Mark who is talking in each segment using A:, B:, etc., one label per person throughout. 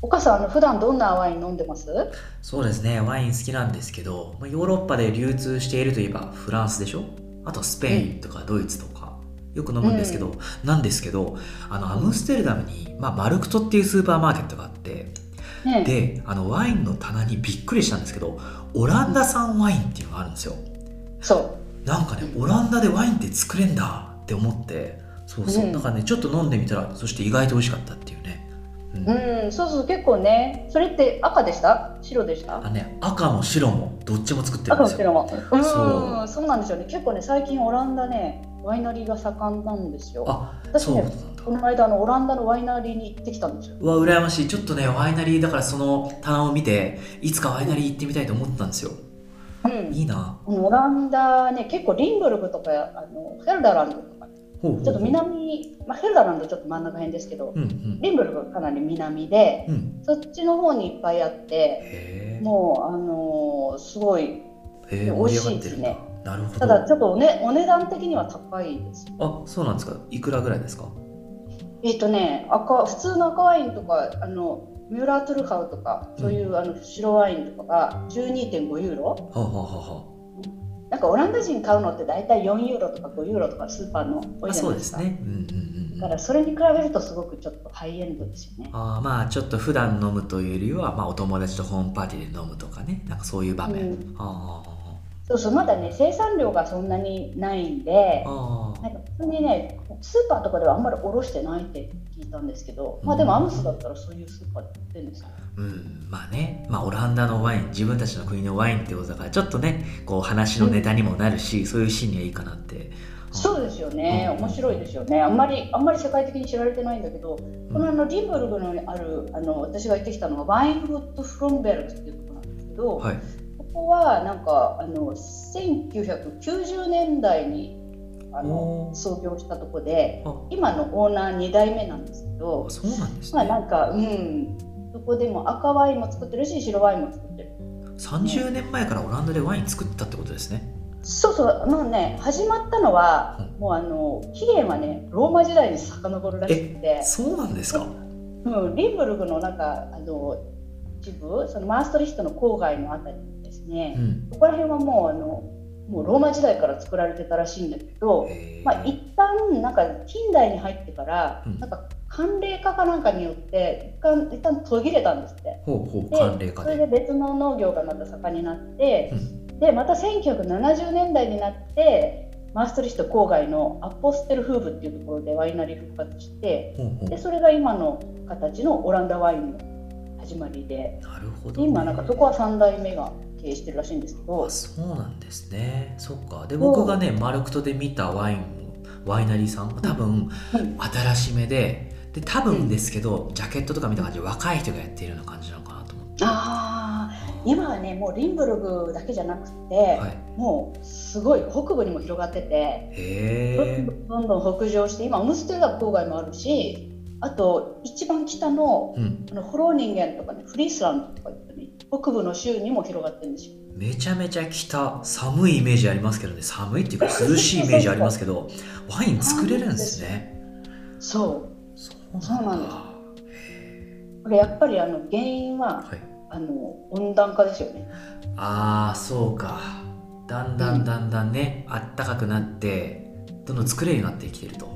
A: お母さんあの普段どんなワイン飲んでます？
B: そうですね、ワイン好きなんですけど、まあヨーロッパで流通しているといえばフランスでしょ？あとスペインとかドイツとか、よく飲むんですけど、なんですけど、あの、アムステルダムに、まあ、マルクトっていうスーパーマーケットがあって、
A: ね
B: で、あの、ワインの棚にびっくりしたんですけど、オランダ産ワインっていうのがあるんですよ。
A: そう。
B: なんかね、オランダでワインって作れんだって思って、そうそう。
A: うん。
B: だからね、ちょっと飲んでみたら、そして意外と美味しかったっていう。ね。うん。
A: うんそうそう結構ね。それって赤でした？白でした？
B: あのね、赤も白もどっちも作ってるんですよ。
A: 赤も白も。うん
B: そう。
A: そうなんですよね。結構ね最近オランダねワイナリーが盛んなんですよ。
B: あ、
A: 私ね
B: そうなんだ。
A: こ。の間あのオランダのワイナリーに行ってきたんですよ。
B: うわ羨ましい。ちょっとねワイナリーだからその棚を見ていつかワイナリー行ってみたいと思ったんですよ。
A: うん。
B: いいな。
A: オランダね結構リンブルグとかあのヘルダランド
B: ほうほう
A: ちょっと南、まあ、ヘルダランドちょっと真ん中辺ですけど、
B: うんうん。
A: リンブルグがかなり南で
B: うん。
A: そっちの方にいっぱいあってもうあのーすごい美味しいですね。
B: なるほど。
A: ただちょっとお,、ね、お値段的には高いです。
B: あそうなんですか。いくらぐらいですか？
A: えっ、とね赤普通の赤ワインとかあのミューラートゥルハウとかそういう、あの白ワインとかが12.5ユーロ。
B: はあ、はあはあは
A: なんかオランダ人買うのって大体4ユーロとか5ユーロとかスーパーの多いじゃないでか。
B: そうですすね。うんうんうんうん。
A: だからそれに比べるとすごくちょっとハイエンドですよね。
B: あーまあちょっと普段飲むというよりは、まあ、お友達とホームパーティーで飲むとかね。なんかそういう場面、
A: うん。そうそうまだね生産量がそんなにないんでなんか普通にねスーパーとかではあんまり卸してないって聞いたんですけど、まあでもアムスだったらそういうスーパーで売ってるんですよ。
B: うん、まあね、まあ、オランダのワイン自分たちの国のワインってことだからちょっとねこう話のネタにもなるし、そういうシーンにはいいかなって。
A: そうですよね、
B: うん。
A: 面白いですよね。あんまりあんまり世界的に知られてないんだけど、このあのリンブルグのあるあの私が行ってきたのはワインフット・フロンベルグっていうところなんですけど、
B: はい。
A: ここはなんかあの1990年代にあの創業したとこで
B: あ。
A: 今のオーナー2代目なんですけど
B: あ、そうなんです
A: まあ
B: ね、
A: なんかうん。そこでも赤ワインも作ってるし白ワインも作ってる。
B: 30年前からオランダでワイン作ったってことですね。
A: そうそう。もうね始まったのは、
B: う
A: もうあの起源はねローマ時代に遡るらしくて、
B: そうなんですか？
A: うん、リンブルグのなんかあの一部そのマーストリヒトの郊外のあたりにですね、
B: うん。
A: ここら辺はもうあのもうローマ時代から作られてたらしいんだけど、まあ、一旦なんか近代に入ってから、
B: うん。
A: なんか寒冷化かなんかによって一旦一旦途切れたんですって。
B: ほうほう
A: で
B: 寒冷化で。
A: それで別の農業がまた盛んになって、
B: う
A: でまた1970年代になってマーストリヒト郊外のアポステルフーブっていうところでワイナリー復活して
B: ほうほう。
A: でそれが今の形のオランダワインの始まりで。
B: なるほど、ね、
A: 今なんかそこは3代目が経営してるらしいんですけど。
B: あそうなんですね。そっか。で僕がねマルクトで見たワインワイナリーさん多分
A: うん
B: 新しめでで多分ですけど、ジャケットとか見た感じ若い人がやっているような感じなのかなと思って。
A: あー。今はねもうリンブルグだけじゃなくて、
B: はい。
A: もうすごい北部にも広がっててどんどん北上して今オムステルダム郊外もあるしあと一番北の
B: うん。
A: あのフローニンゲンとかねフリースランドとか言ってね北部の州にも広がってるんですよ。
B: めちゃめちゃ北。寒いイメージありますけどね。寒いっていうか涼しいイメージありますけど ワイン作れるんですね。
A: そう。
B: そう
A: なん
B: だ。
A: これやっぱりあの原因は
B: はい。
A: あの温暖化ですよね。
B: ああそうか。だんだんだんだんね、あったかくなってどんどん作れるようになってきてると。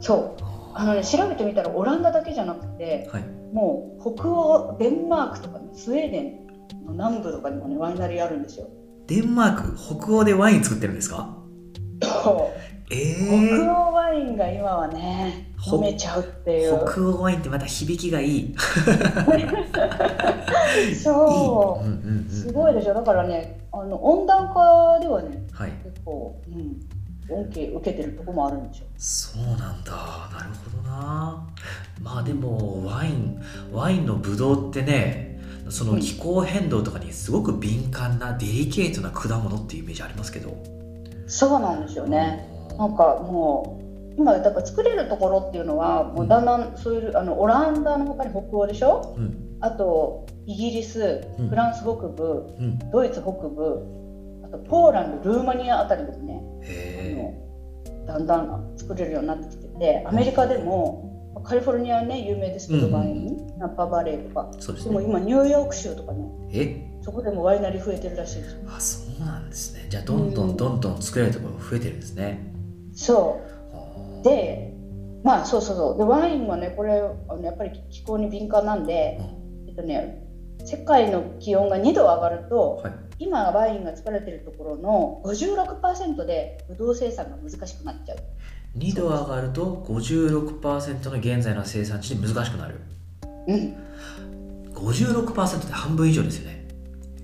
A: そうあのね調べてみたらオランダだけじゃなくて
B: はい。
A: もう北欧デンマークとか、ね、スウェーデンの南部とかにもねワイナリーあるんですよ。
B: デンマーク北欧でワイン作ってるんですか？
A: そう。
B: え
A: 北
B: え
A: 欧ワインが今はね
B: ほ
A: 飲めちゃうっていう。
B: 北欧ワインってまた響きがいい。
A: そ
B: いい。うんうんうん
A: うすごいでしょ。だからねあの温暖化ではね
B: はい。
A: 結構、うん、恩恵受けてるとこもあるんですよ
B: そうなんだ。なるほどな。まあでもワインワインのブドウってねその気候変動とかにすごく敏感なデリケートな果物っていうイメージありますけど。
A: そうなんですよね。なんかもう今だから作れるところっていうのはもうだんだんそういうあのオランダの他に北欧でしょ。
B: うん。
A: あとイギリス
B: うん。
A: フランス北部、
B: うん。
A: ドイツ北部ポーランドルーマニアあたりでもねだんだん作れるようになってきててアメリカでもカリフォルニアはね有名ですけど、
B: うん
A: ワインナッパバレーとか
B: そうです
A: でも
B: ね
A: 今ニューヨーク州とかね
B: え？
A: そこでもワイナリー増えてるらしいです。よ
B: あそうなんですね。じゃあどんどんどんどん作れるところが増えてるんですね。
A: そう。でまあそうそうそう。でワインはねこれあのやっぱり気候に敏感なんで、えっとね世界の気温が2度上がると、
B: はい
A: 今ワインが作られてるところの56%でブドウ生産が難しくなっちゃう。
B: 2度上がると56%の現在の生産地で難しくなる。
A: うん、
B: 56%って半分以上ですよね。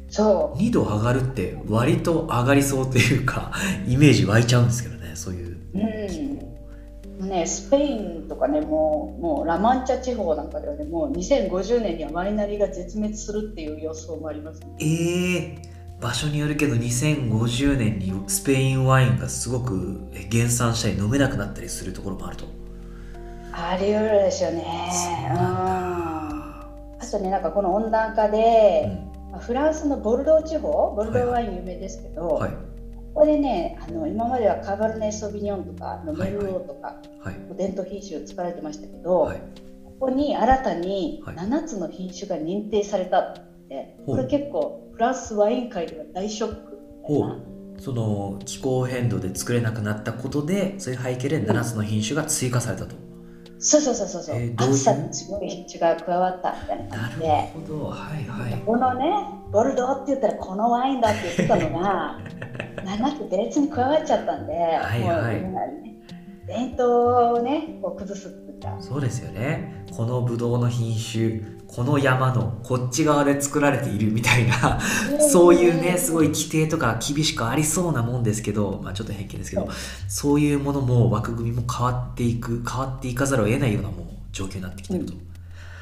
A: そ
B: 2度上がるって割と上がりそうというか イメージ湧いちゃうんですけどねそういう
A: う、うん、ねスペインとかねもうもうラマンチャ地方なんかではねもう2050年にはワイナリーが絶滅するっていう予想もあります、ね。
B: ええ場所によるけど2050年にスペインワインがすごく減産したり飲めなくなったりするところもあると。
A: あり得るでしょうね。
B: そうなんだ。
A: あとねなんかこの温暖化
B: う
A: で、
B: ん。
A: まあフランスのボルドー地方ボルドーワイン有名ですけど、
B: はい
A: ここでねあの今まではカバルネ・ソビニョンとかメルローとか、
B: はい
A: 伝統品種使われてましたけど、
B: はい。
A: ここに新たに
B: はい。
A: 7つの品種が認定された。って、これ結構フランスワイン界では大ショック。みたいな
B: ほその気候変動で作れなくなったことでそういう背景で7つの品種が追加されたと、
A: そうそうそうそうそう、
B: えーどういう？
A: 暑さに強い品種が加わったみたいな
B: なる
A: 感じで。
B: ほど。はいはい。
A: このねボルドーって言ったらこのワインだって言ってたのが7つ別に加わっちゃったんで、
B: はいはい。
A: もうね伝統をねこう崩すっていうか
B: そうですよね。このブドウの品種この山のこっち側で作られているみたいなそういうねすごい規定とか厳しくありそうなもんですけど、まあ、ちょっと偏見ですけどそういうものも枠組みも変わっていく変わっていかざるを得ないようなもう状況になってきてると。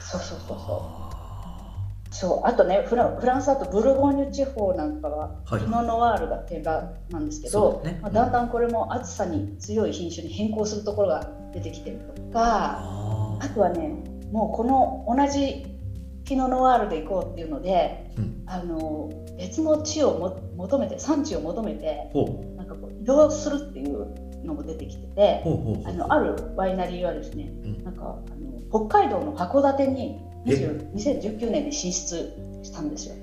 A: そうそうそうそう。
B: あ
A: そうあとねフラフランスだとブルゴーニュ地方なんかは
B: はい。
A: ピノ・ノワールが定番なんですけど、
B: そうですね。
A: まあ、だんだんこれも暑さに強い品種に変更するところが出てきてるとか
B: あ
A: あとはねもうこの同じピノ・ノワールで行こうっていうので
B: うん。
A: あの別の地をも求めて産地を求めてなんかこう移動するっていうのも出てきててあのあるワイナリーはですね、
B: うん。
A: なんかあの北海道の函館に
B: え
A: ？20 2019年に進出したんですよ。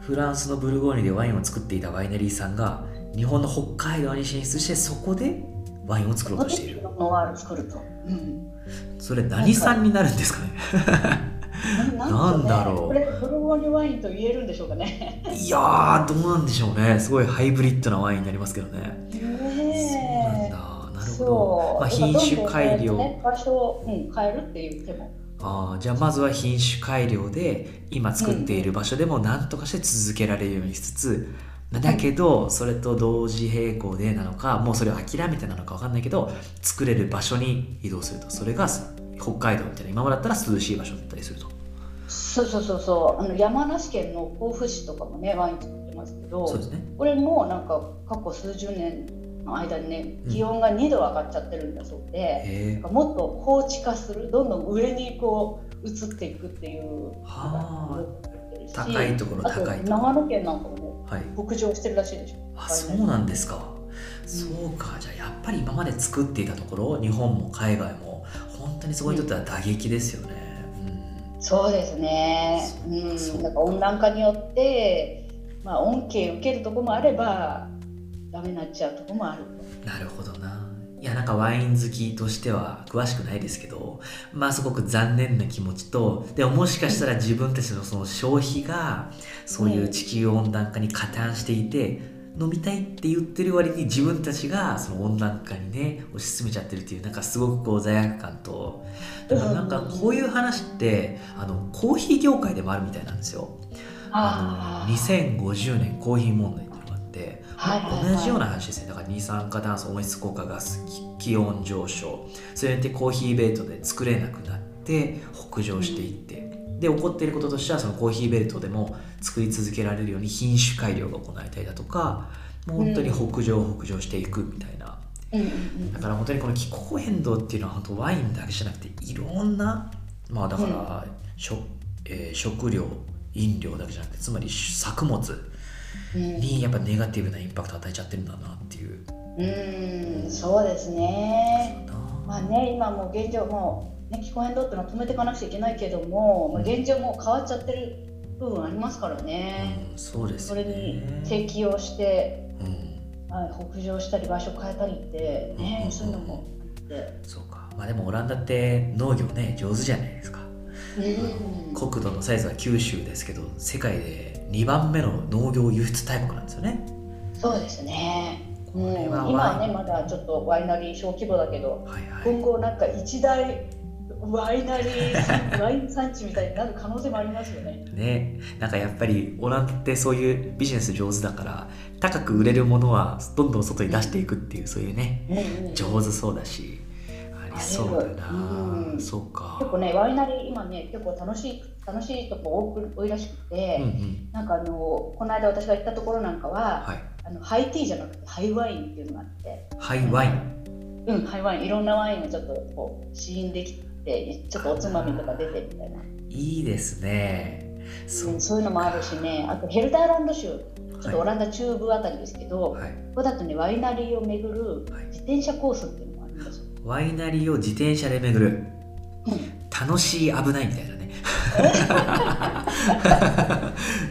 B: フランスのブルゴーニュでワインを作っていたワイナリーさんが日本の北海道に進出してそこでワインを作ろうとしている
A: ノワール作ると。うん。
B: それ何産になるんですかね？なんだろう。
A: これブルゴーニュワインと言えるんでしょうかね。
B: いやーどうなんでしょうね。すごいハイブリッドなワインになりますけどね。そうなん
A: ね
B: だ。なるほ
A: そ
B: ど、
A: う。
B: まあ、品種改良、
A: ね、場所を、うん、変えるっていう手も。
B: あーじゃあまずは品種改良で今作っている場所でも何とかして続けられるようにしつつ、だけどそれと同時並行でなのかもうそれを諦めてなのか分かんないけど作れる場所に移動すると。それが北海道みたいな今までだったら涼しい場所だったりすると。
A: そうそうそうそう。あの山梨県の甲府市とかもねワイン作ってますけど。
B: そうですね。
A: これもなんか過去数十年の間にね
B: うん。
A: 気温が2度上がっちゃってるんだそうで、
B: へえ。
A: もっと高地化するどんどん上にこう移っていくっていう
B: 高いところ高いところ。
A: 長野県なんかもね
B: あはい。
A: 北上してるらしいでしょ。
B: あそうなんですか、そうか。じゃあやっぱり今まで作っていたところ日本も海外も本当にそこにとっては打撃ですよね、うん。
A: そうですね。
B: そうそう
A: うんだから温暖化によってまあ恩恵受けるところもあればダメになっちゃうところもある。
B: なるほどないやなんかワイン好きとしては詳しくないですけどまあすごく残念な気持ちとでももしかしたら自分たちのその消費がそういう地球温暖化に加担していて飲みたいって言ってる割に自分たちがその温暖化にね推し進めちゃってるっていうなんかすごくこう罪悪感とだからなんかこういう話ってあのコーヒー業界でもあるみたいなんですよ。あの2050年コーヒー問題って
A: はいはいはい。
B: 同じような話ですね。だから二酸化炭素温室効果ガスき気温上昇。それによってコーヒーベルトで作れなくなって北上していって、で起こっていることとしてはそのコーヒーベルトでも作り続けられるように品種改良が行われたりだとかもう本当に北上北上していくみたいな、
A: うんうんうん。
B: だから本当にこの気候変動っていうのは本当ワインだけじゃなくていろんなまあだから、しょえー食料飲料だけじゃなくてつまり作物
A: うん
B: にやっぱネガティブなインパクトを与えちゃってるんだなっていう。
A: うんそうですね。まあね今もう現状もうね、気候変動っていうのは止めていかなくちゃいけないけども、まあ、現状もう変わっちゃってる部分ありますからね、
B: うん、そうです
A: そ
B: ね。
A: れに適応して、
B: うん。
A: はい、北上したり場所変えたりって、ね
B: うん
A: そういうのも
B: そうか。まあでもオランダって農業ね上手じゃないですか。
A: うん
B: 国土のサイズは九州ですけど世界で2番目の農業輸出大国なんですよね。
A: そうですね、うん、
B: これは
A: 今は
B: ワイン
A: ねまだちょっとワイナリー小規模だけど
B: はいはい。
A: 今後なんか一大ワイナリー ワイン産地みたいになる可能性もありますよね。
B: ね。なんかやっぱりオランダってそういうビジネス上手だから高く売れるものはどんどん外に出していくっていうそういうね
A: うんうん。
B: 上手そうだしそうだな、
A: うん。
B: そうか。
A: 結構ねワイナリー今ね結構楽しい楽しいとこ多く多いらしくて、
B: うんうん。
A: なんかあのこの間私が行ったところなんかは、
B: はい。
A: あのハイティーじゃなくてハイワインっていうのがあって、
B: ハイワイン。
A: うんハイワイン。いろんなワインをちょっとこう試飲できてちょっとおつまみとか出てみたいな、
B: いいですね。そ
A: うん、そういうのもあるしね。あとヘルターランド州。ちょっとオランダ中部あたりですけど、
B: はい、
A: ここだとねワイナリーを巡る
B: はい。
A: 自転車コースっていう。
B: ワイナリーを自転車で巡る。
A: うん
B: 楽しい危ないみたいなね。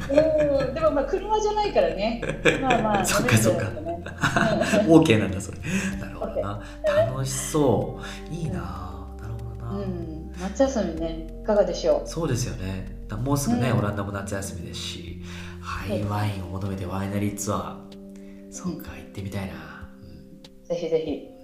A: うん。でもまあ車じゃないからね。まあまあ、
B: そっかそっか。
A: 飲めるんだよね
B: OK なんだそれ。なるほどな。楽しそう。いいな。なるほどな、
A: 夏休みね、いかがでしょ
B: そうですよね。だもうすぐね、
A: うん。
B: オランダも夏休みですし。ハイワインを求めてワイナリーツアー。そっか行ってみたいな。
A: ぜひぜひ。